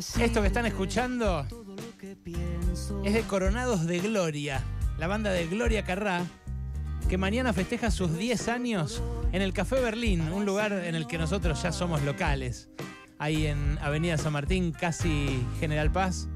Esto que están escuchando es de Coronados de Gloria, la banda de Gloria Carrá, que mañana festeja sus 10 años en el Café Berlín, un lugar en el que nosotros ya somos locales. Ahí en Avenida San Martín, casi General Paz.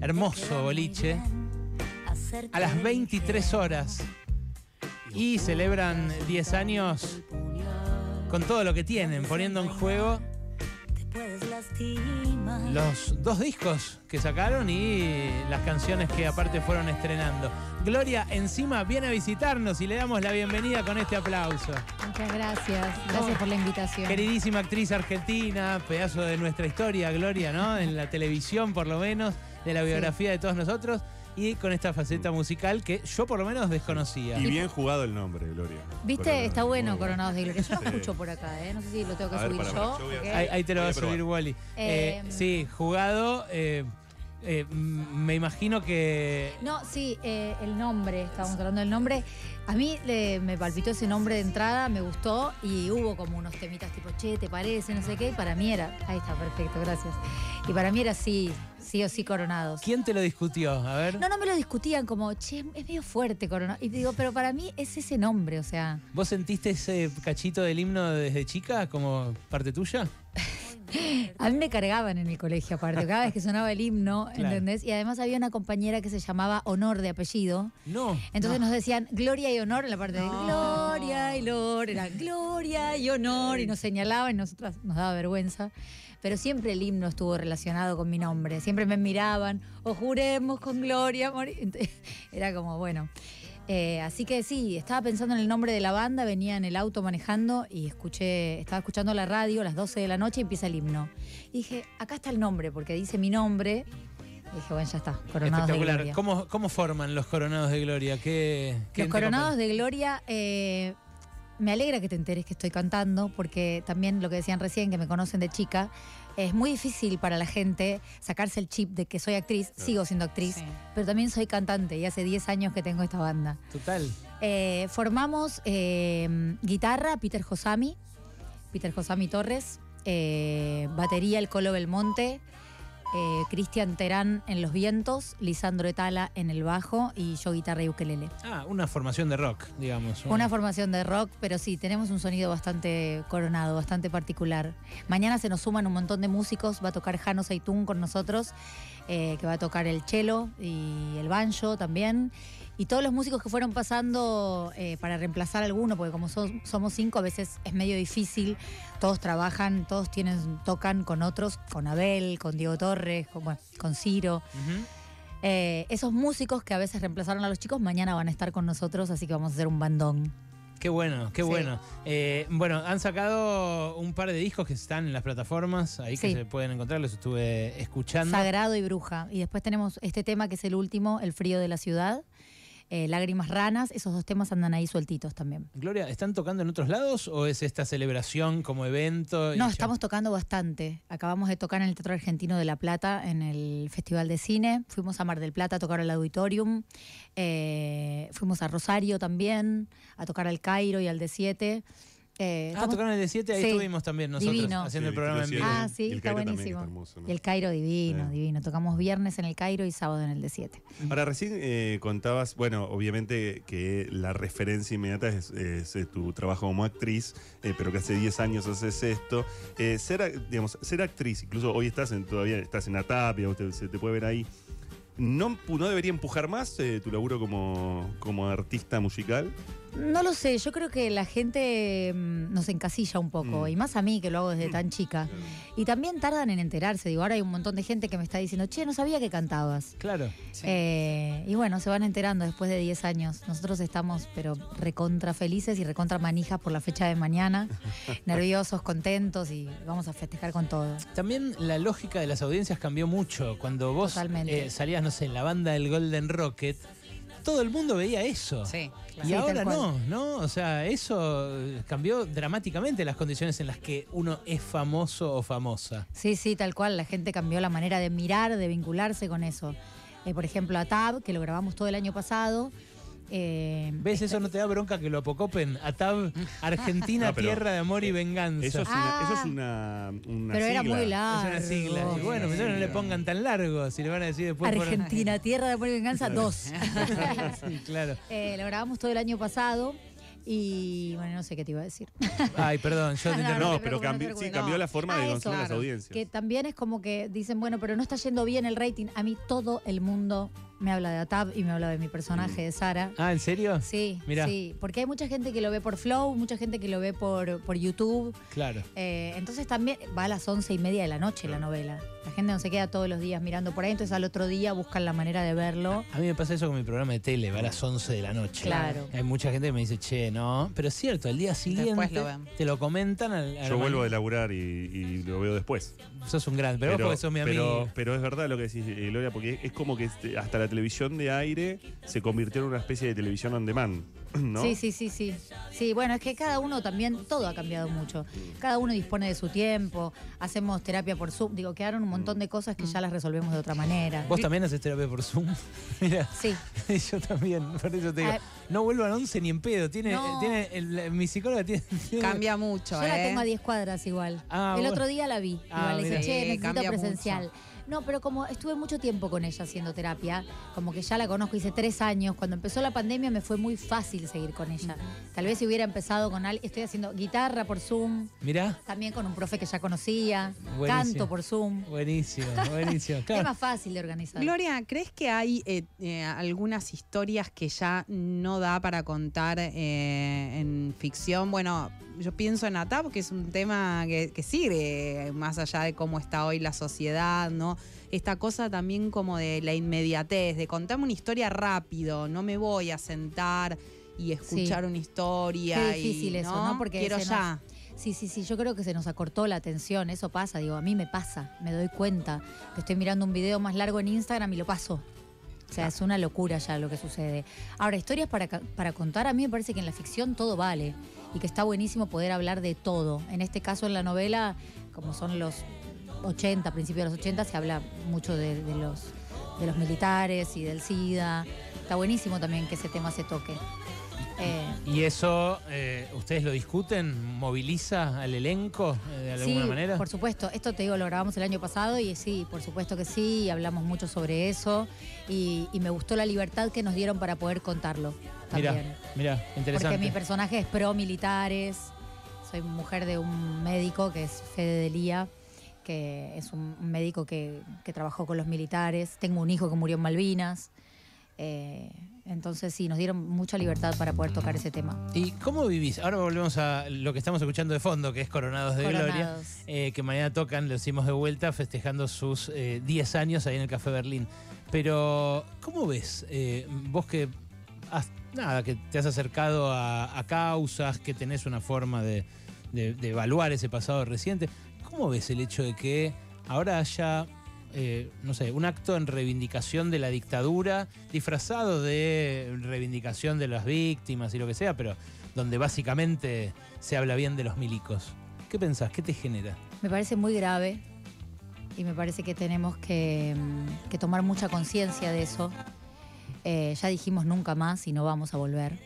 Hermoso boliche. A las 23 horas. Y celebran 10 años con todo lo que tienen, poniendo en juego los dos discos que sacaron y las canciones que aparte fueron estrenando. Gloria encima viene a visitarnos y le damos la bienvenida con este aplauso. Muchas gracias, gracias por la invitación. Queridísima actriz argentina, pedazo de nuestra historia, Gloria, ¿no? En la televisión por lo menos, de la biografía de todos nosotros y con esta faceta musical que yo por lo menos desconocía. Y bien jugado el nombre, Gloria. Viste, está bueno Coronados de Gloria. Yo lo escucho por acá, ¿eh? No sé si lo tengo que subir yo. ahí, te lo va a subir Wally. Eh, em, sí, jugado. Eh, eh, me imagino que. No, sí, el nombre, estábamos hablando del nombre. A mí me palpitó ese nombre de entrada, me gustó y hubo como unos temitas tipo, che, ¿te parece? No sé qué. Y para mí era. Ahí está, perfecto, gracias. Y para mí era así, sí o sí coronados. ¿Quién te lo discutió? A ver. No, no me lo discutían como, che, es medio fuerte coronado. Y digo, pero para mí es ese nombre, o sea. ¿Vos sentiste ese cachito del himno desde chica como parte tuya? A mí me cargaban en el colegio, aparte, cada vez que sonaba el himno, ¿entendés? Y además había una compañera que se llamaba Honor de apellido. No. Entonces nos decían Gloria y Honor en la parte de Gloria y Lor, era Gloria y Honor, y nos señalaban y nosotras nos daba vergüenza pero siempre el himno estuvo relacionado con mi nombre. Siempre me miraban, o juremos con gloria. Era como, bueno. Eh, así que sí, estaba pensando en el nombre de la banda, venía en el auto manejando y escuché, estaba escuchando la radio a las 12 de la noche y empieza el himno. Y dije, acá está el nombre, porque dice mi nombre. Y dije, bueno, ya está, Coronados de Gloria. ¿Cómo, ¿Cómo, forman los Coronados de Gloria? ¿Qué, los Coronados de Gloria eh, me alegra que te enteres que estoy cantando, porque también lo que decían recién, que me conocen de chica, es muy difícil para la gente sacarse el chip de que soy actriz, sigo siendo actriz, pero también soy cantante y hace 10 años que tengo esta banda. Total. Eh, formamos eh, guitarra, Peter Josami, Peter Josami Torres, eh, batería, el Colo Belmonte, eh, Cristian Terán en los vientos, Lisandro Etala en el bajo y yo guitarra y ukelele. Ah, una formación de rock, digamos. Una formación de rock, pero sí, tenemos un sonido bastante coronado, bastante particular. Mañana se nos suman un montón de músicos, va a tocar Jano Seitún con nosotros, eh, que va a tocar el cello y el banjo también. Y todos los músicos que fueron pasando eh, para reemplazar a alguno, porque como somos cinco, a veces es medio difícil. Todos trabajan, todos tienen, tocan con otros, con Abel, con Diego Torres, con, con Ciro. Eh, esos músicos que a veces reemplazaron a los chicos, mañana van a estar con nosotros, así que vamos a hacer un bandón. Qué bueno, qué bueno. Eh, bueno, han sacado un par de discos que están en las plataformas, ahí que se pueden encontrar, los estuve escuchando. Sagrado y Bruja. Y después tenemos este tema que es el último, El frío de la ciudad. Eh, Lágrimas Ranas, esos dos temas andan ahí sueltitos también. Gloria, ¿están tocando en otros lados o es esta celebración como evento? No, estamos tocando bastante. Acabamos de tocar en el Teatro Argentino de La Plata, en el Festival de Cine. Fuimos a Mar del Plata a tocar al Auditorium. Eh, fuimos a Rosario también, a tocar al Cairo y al D7. Eh, ah, tocaron el de 7, ahí estuvimos también nosotros haciendo el programa en vivo. Ah, sí, está buenísimo. Y el Cairo divino, divino. Tocamos viernes en el Cairo y sábado en el de 7. Ahora, recién eh, contabas, bueno, obviamente que la referencia inmediata es, tu trabajo como actriz, eh, pero que hace 10 años haces esto. ser, digamos, ser actriz, incluso hoy estás en, todavía estás en Atapia, se te puede ver ahí. ¿No, ¿No debería empujar más tu laburo como, como artista musical? No lo sé, yo creo que la gente mm, nos encasilla un poco, mm. y más a mí que lo hago desde tan chica. Y también tardan en enterarse, digo, ahora hay un montón de gente que me está diciendo, che, no sabía que cantabas. Claro. Eh, y bueno, se van enterando después de 10 años. Nosotros estamos, pero recontra felices y recontra manijas por la fecha de mañana, nerviosos, contentos y vamos a festejar con todo. También la lógica de las audiencias cambió mucho. Cuando vos eh, salías, no sé, en la banda del Golden Rocket, todo el mundo veía eso. Sí, Y ahora no, ¿no? O sea, eso cambió dramáticamente las condiciones en las que uno es famoso o famosa. Sí, sí, tal cual. La gente cambió la manera de mirar, de vincularse con eso. Eh, por ejemplo, a Tab, que lo grabamos todo el año pasado. Eh, ¿Ves? Eso no te da bronca que lo apocopen. Atab, Argentina, No, tierra de amor y eh, venganza. Eso es, Ah. una, eso es una, una pero era muy es largo. una sigla. Y bueno, pero no le pongan tan largo. Si le van a decir después. por- Argentina, tierra de amor y venganza 2. sí, claro. Eh, lo grabamos todo el año pasado y bueno, no sé qué te iba a decir. Ay, perdón, yo te No. No, pero no cambió, sí, preocupes. cambió la forma Ah, de eso. conseguir las audiencias. Que también es como que dicen, bueno, pero no está yendo bien el rating. A mí todo el mundo me habla de Atab y me habla de mi personaje de Sara. Ah, ¿en serio? Sí, Mirá. sí, porque hay mucha gente que lo ve por Flow, mucha gente que lo ve por, por YouTube. Claro. Eh, entonces también va a las once y media de la noche la novela. La gente no se queda todos los días mirando por ahí, entonces al otro día buscan la manera de verlo. A mí me pasa eso con mi programa de tele, va a las 11 de la noche. Claro. Hay mucha gente que me dice, che, no. Pero es cierto, al día siguiente lo te lo comentan. Al, a Yo vuelvo de laburar y, y lo veo después. Sos un gran, pero, vos porque sos mi amigo. pero, pero es verdad lo que decís, eh, Gloria, porque es como que este, hasta la televisión de aire se convirtió en una especie de televisión on demand, ¿no? Sí, sí, sí, sí. Sí, bueno, es que cada uno también, todo ha cambiado mucho. Cada uno dispone de su tiempo, hacemos terapia por Zoom. Digo, quedaron un montón de cosas que ya las resolvemos de otra manera. ¿Vos también haces terapia por Zoom? Mira, Sí. yo también, por eso te digo. Ah, No vuelvo a 11 ni en pedo. Tiene, No. tiene el- mi psicóloga tiene. tiene- Cambia mucho, Yo la ¿eh? tengo a 10 cuadras igual. Ah, el bueno. otro día la vi. Ah, igual le dije, che, necesito presencial. No, pero como estuve mucho tiempo con ella haciendo terapia, como que ya la conozco, hice tres años. Cuando empezó la pandemia me fue muy fácil seguir con ella. Tal vez si hubiera empezado con alguien, estoy haciendo guitarra por Zoom, Mirá, también con un profe que ya conocía, Buenísimo. canto por Zoom. buenísimo, buenísimo. Es más fácil de organizar. Gloria, ¿crees que hay eh, eh, algunas historias que ya no da para contar eh, en ficción? Bueno, yo pienso en ATAP, que es un tema que, que sigue más allá de cómo está hoy la sociedad, ¿no? Esta cosa también como de la inmediatez, de contarme una historia rápido, no me voy a sentar y escuchar una historia. Qué difícil y, eso, ¿no? Porque quiero nos- ya. Sí, sí, sí, yo creo que se nos acortó la atención, eso pasa, digo, a mí me pasa, me doy cuenta, que estoy mirando un video más largo en Instagram y lo paso. O sea, es una locura ya lo que sucede. Ahora, historias para, para contar, a mí me parece que en la ficción todo vale y que está buenísimo poder hablar de todo. En este caso, en la novela, como son los 80, principios de los 80, se habla mucho de, de los, de los militares y del SIDA. Está buenísimo también que ese tema se toque. Eh, ¿Y eso eh, ustedes lo discuten? ¿Moviliza al elenco eh, de alguna sí, manera? por supuesto. Esto te digo, lo grabamos el año pasado y sí, por supuesto que sí, y hablamos mucho sobre eso. Y, y me gustó la libertad que nos dieron para poder contarlo también. Mira, mira, Porque interesante. mi personaje es pro militares. Soy mujer de un médico que es Fede Delía, que es un un médico que, que trabajó con los militares. Tengo un hijo que murió en Malvinas. Eh, entonces sí, nos dieron mucha libertad para poder tocar ese tema. ¿Y cómo vivís? Ahora volvemos a lo que estamos escuchando de fondo, que es Coronados de Gloria, eh, que mañana tocan, lo hicimos de vuelta, festejando sus eh, 10 años ahí en el Café Berlín. Pero, ¿cómo ves? eh, vos que has, nada, que te has acercado a, a causas, que tenés una forma de, de- de evaluar ese pasado reciente, ¿cómo ves el hecho de que ahora haya eh, no sé, un acto en reivindicación de la dictadura, disfrazado de reivindicación de las víctimas y lo que sea, pero donde básicamente se habla bien de los milicos. ¿Qué pensás? ¿Qué te genera? Me parece muy grave y me parece que tenemos que, mm, que tomar mucha conciencia de eso. Eh, ya dijimos nunca más y no vamos a volver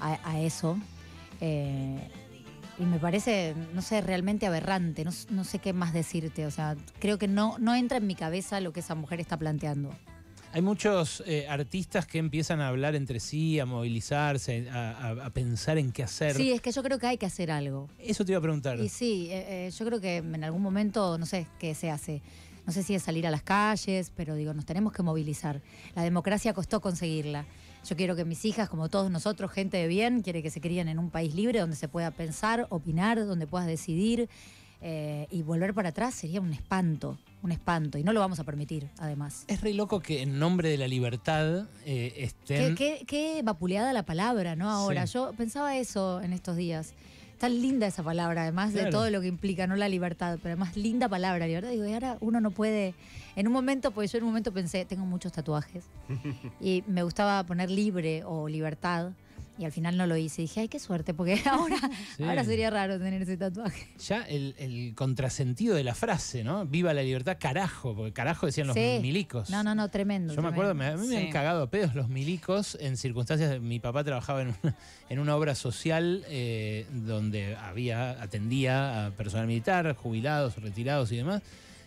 a, eso. Eh, y me parece, no sé, realmente aberrante. No, no sé qué más decirte. O sea, creo que no, no entra en mi cabeza lo que esa mujer está planteando. Hay muchos eh, artistas que empiezan a hablar entre sí, a movilizarse, a, a- a pensar en qué hacer. Sí, es que yo creo que hay que hacer algo. Eso te iba a preguntar. Y sí, eh, eh, yo creo que en algún momento, no sé qué se hace. No sé si es salir a las calles, pero digo, nos tenemos que movilizar. La democracia costó conseguirla. Yo quiero que mis hijas, como todos nosotros, gente de bien, quiere que se críen en un país libre donde se pueda pensar, opinar, donde puedas decidir. eh, y volver para atrás sería un espanto, un espanto. Y no lo vamos a permitir, además. Es re loco que en nombre de la libertad eh, Qué, estén... qué- qué vapuleada la palabra, ¿no? Ahora, Sí. yo pensaba eso en estos días. Tan linda esa palabra, además de todo lo que implica, no la libertad, pero además linda palabra, libertad. Digo, y ahora uno no puede. En un momento, porque yo en un momento pensé, tengo muchos tatuajes y me gustaba poner libre o libertad. Y al final no lo hice. Dije, ay, qué suerte, porque ahora, Sí. ahora sería raro tener ese tatuaje. Ya el, el contrasentido de la frase, ¿no? Viva la libertad, carajo, porque carajo decían los Sí. milicos. No, no, no, tremendo. Yo me acuerdo, me- a mí me han cagado a pedos los milicos en circunstancias. Mi papá trabajaba en una, en una obra social eh, donde había, atendía a personal militar, jubilados, retirados y demás.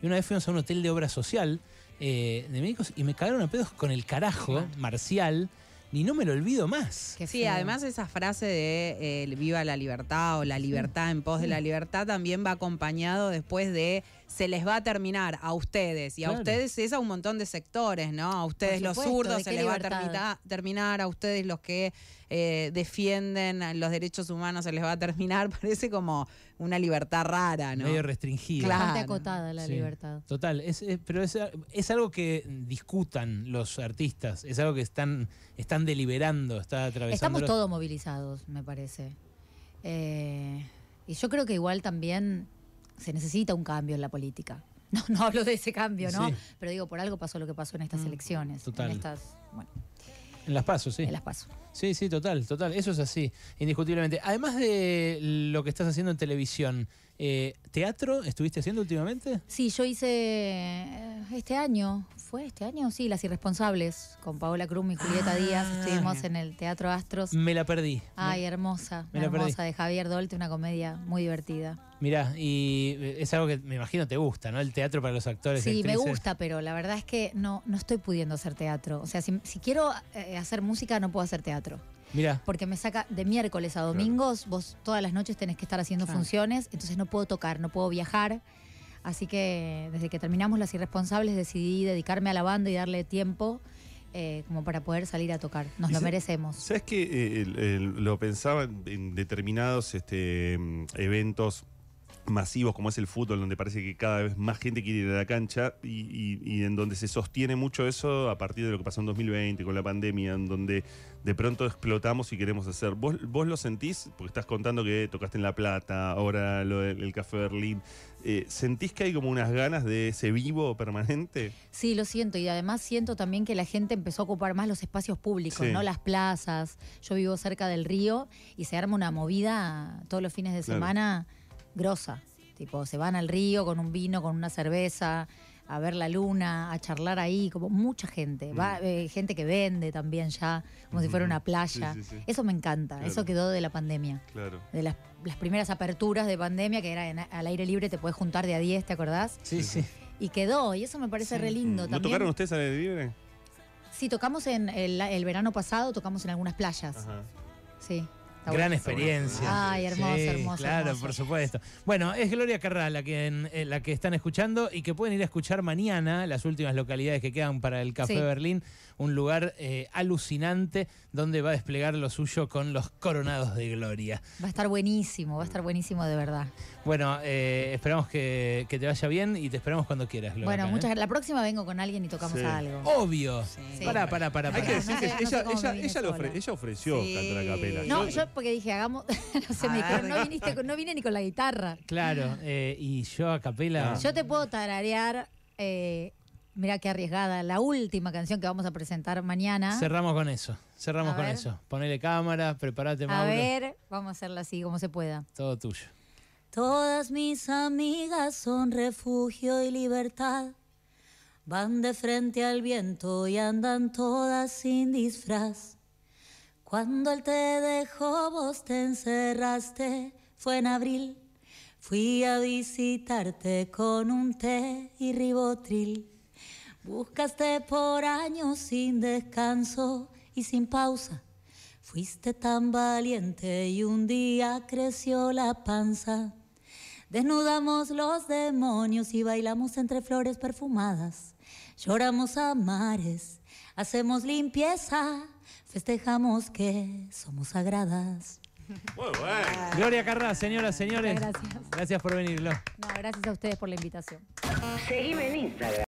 Y una vez fuimos a un hotel de obra social eh, de milicos y me cagaron a pedos con el carajo marcial y no me lo olvido más. Sí, feo. además esa frase de eh, viva la libertad o la libertad en pos de la libertad también va acompañado después de se les va a terminar a ustedes y a ustedes es a un montón de sectores, ¿no? A ustedes los zurdos ¿de se les va a terminar, a ustedes los que eh, defienden los derechos humanos se les va a terminar, parece como una libertad rara, ¿no? Medio restringida. Claro. Bastante acotada la Sí, libertad. Total, es, es- pero es, es algo que discutan los artistas, es algo que están, están deliberando, está atravesando. Estamos todos movilizados, me parece. Eh, y yo creo que igual también se necesita un cambio en la política. No, no hablo de ese cambio, ¿no? Sí. Pero digo, por algo pasó lo que pasó en estas elecciones. total. En estas, bueno, En las pasos, sí. en las paso. Sí, sí, total, total. Eso es así, indiscutiblemente. Además de lo que estás haciendo en televisión, eh, ¿teatro estuviste haciendo últimamente? Sí, yo hice eh, este año, ¿fue este año? Sí, Las Irresponsables, con Paola Krum y Julieta Ah. Díaz. Estuvimos en el Teatro Astros. Me la perdí. Ay, hermosa, me la perdí. hermosa, de Javier Dolte, una comedia muy divertida. Mirá, y es algo que me imagino te gusta, ¿no? El teatro para los actores. y Sí, me gusta, pero la verdad es que no, no estoy pudiendo hacer teatro. O sea, si, si quiero eh, hacer música, no puedo hacer teatro. Mirá, Porque me saca de miércoles a domingos, vos todas las noches tenés que estar haciendo Claro. funciones, entonces no puedo tocar, no puedo viajar. Así que desde que terminamos Las Irresponsables decidí dedicarme a la banda y darle tiempo eh, como para poder salir a tocar. Nos lo se- merecemos. ¿Sabes que lo pensaba en- en determinados este, mm, eventos masivos como es el fútbol, donde parece que cada vez más gente quiere ir a la cancha y, y- y en donde se sostiene mucho eso a partir de lo que pasó en 2020 con la pandemia, en donde de pronto explotamos y queremos hacer. ¿Vos, vos lo sentís? Porque estás contando que tocaste en La Plata, ahora lo del el Café Berlín. Eh, ¿Sentís que hay como unas ganas de ese vivo permanente? Sí, lo siento. Y además siento también que la gente empezó a ocupar más los espacios públicos, Sí. ¿no? Las plazas. Yo vivo cerca del río y se arma una movida todos los fines de Claro. Grosa. Tipo, se van al río con un vino, con una cerveza, a ver la luna, a charlar ahí, como mucha gente. Va, eh, gente que vende también ya, como si fuera una playa. Sí, sí, sí. Eso me encanta. Claro. Eso quedó de la pandemia. Claro. De las, las primeras aperturas de pandemia, que era en- al aire libre, te puedes juntar de a 10, ¿te acordás? sí, sí. Y quedó, y eso me parece Sí. re lindo ¿No también. tocaron ustedes al aire libre? Sí, tocamos en el, el verano pasado, tocamos en algunas playas. Ajá. Sí. Está Gran bueno. experiencia. Ay, hermoso, Sí, hermoso, Claro, hermoso. por supuesto. Bueno, es Gloria Carrá la que, en- eh, la que están escuchando y que pueden ir a escuchar mañana las últimas localidades que quedan para el Café Sí. Berlín, un lugar eh, alucinante donde va a desplegar lo suyo con los coronados de Gloria. Va a estar buenísimo, va a estar buenísimo de verdad. Bueno, eh, esperamos que, que te vaya bien y te esperamos cuando quieras, Gloria. bueno, ¿eh? muchas La próxima vengo con alguien y tocamos Sí. algo. Obvio. Sí. Pará, pará, pará. Hay pará. que decir que ella, cómo ella, me vine ella, lo ofre- sola. ella ofreció Sí. cantar a capela. No, yo porque dije, hagamos. no sé, me dijeron, no, viniste con- no vine ni con la guitarra. Claro, eh, y yo a capela. Ah. Yo te puedo tararear, eh, mira qué arriesgada, la última canción que vamos a presentar mañana. Cerramos con eso. Cerramos A con ver. eso. Ponele cámara, prepárate, A Mauro. ver, vamos a hacerla así como se pueda. Todo tuyo. Todas mis amigas son refugio y libertad. Van de frente al viento y andan todas sin disfraz. Cuando él te dejó, vos te encerraste. Fue en abril. Fui a visitarte con un té y ribotril. Buscaste por años sin descanso y sin pausa. Fuiste tan valiente y un día creció la panza. Desnudamos los demonios y bailamos entre flores perfumadas. Lloramos a mares, hacemos limpieza, festejamos que somos sagradas. Muy bueno. Gloria Carrá, señoras, señores. Gracias. Gracias por venir, Glo. No, gracias a ustedes por la invitación. Seguime en Instagram.